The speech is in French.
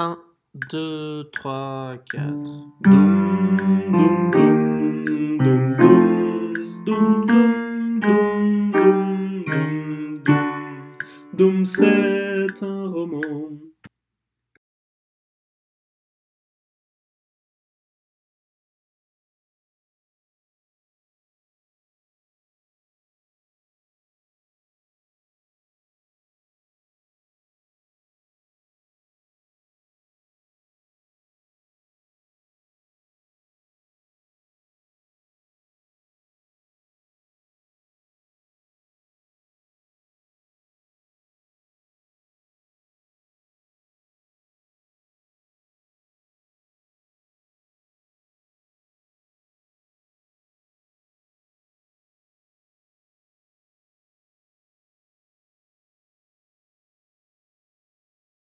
1, 2, 3, 4. Doom, c'est un roman